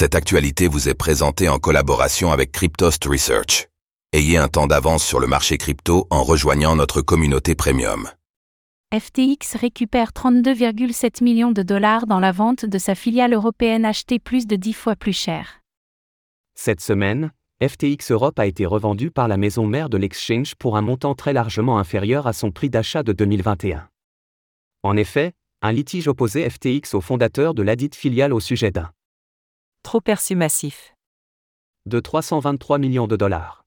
Cette actualité vous est présentée en collaboration avec Cryptost Research. Ayez un temps d'avance sur le marché crypto en rejoignant notre communauté premium. FTX récupère 32,7 millions de dollars dans la vente de sa filiale européenne achetée plus de 10 fois plus cher. Cette semaine, FTX Europe a été revendu par la maison mère de l'exchange pour un montant très largement inférieur à son prix d'achat de 2021. En effet, un litige opposait FTX au fondateur de ladite filiale au sujet d'un Trop perçu massif. de 323 millions de dollars.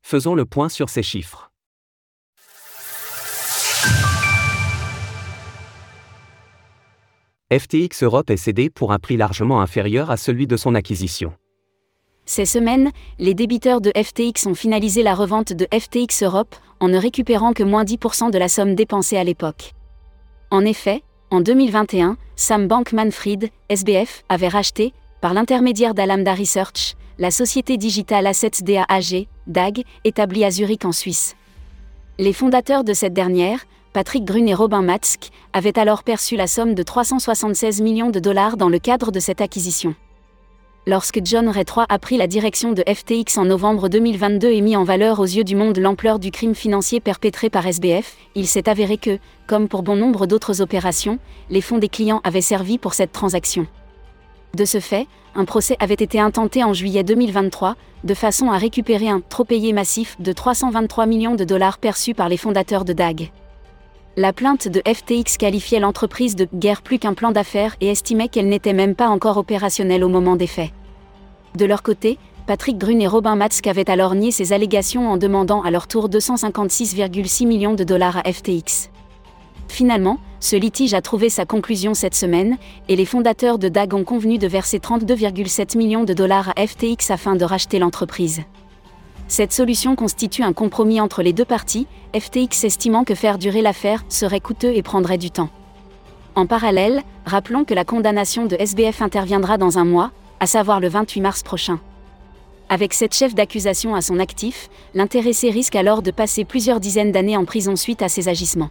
Faisons le point sur ces chiffres. FTX Europe est cédé pour un prix largement inférieur à celui de son acquisition. Ces semaines, les débiteurs de FTX ont finalisé la revente de FTX Europe en ne récupérant que moins 10% de la somme dépensée à l'époque. En effet, en 2021, Sam Bankman-Fried, SBF, avait racheté, par l'intermédiaire d'Alamda Research, la société Digital Assets DAAG, DAG, établie à Zurich en Suisse. Les fondateurs de cette dernière, Patrick Grun et Robin Matsk, avaient alors perçu la somme de 376 millions de dollars dans le cadre de cette acquisition. Lorsque John Ray III a pris la direction de FTX en novembre 2022 et mis en valeur aux yeux du monde l'ampleur du crime financier perpétré par SBF, il s'est avéré que, comme pour bon nombre d'autres opérations, les fonds des clients avaient servi pour cette transaction. De ce fait, un procès avait été intenté en juillet 2023, de façon à récupérer un trop payé massif de 323 millions de dollars perçus par les fondateurs de DAG. La plainte de FTX qualifiait l'entreprise de guerre plus qu'un plan d'affaires et estimait qu'elle n'était même pas encore opérationnelle au moment des faits. De leur côté, Patrick Grun et Robin Matsk avaient alors nié ces allégations en demandant à leur tour 256,6 millions de dollars à FTX. Finalement, ce litige a trouvé sa conclusion cette semaine, et les fondateurs de DAG ont convenu de verser 32,7 millions de dollars à FTX afin de racheter l'entreprise. Cette solution constitue un compromis entre les deux parties, FTX estimant que faire durer l'affaire serait coûteux et prendrait du temps. En parallèle, rappelons que la condamnation de SBF interviendra dans un mois, à savoir le 28 mars prochain. Avec cette chef d'accusation à son actif, l'intéressé risque alors de passer plusieurs dizaines d'années en prison suite à ses agissements.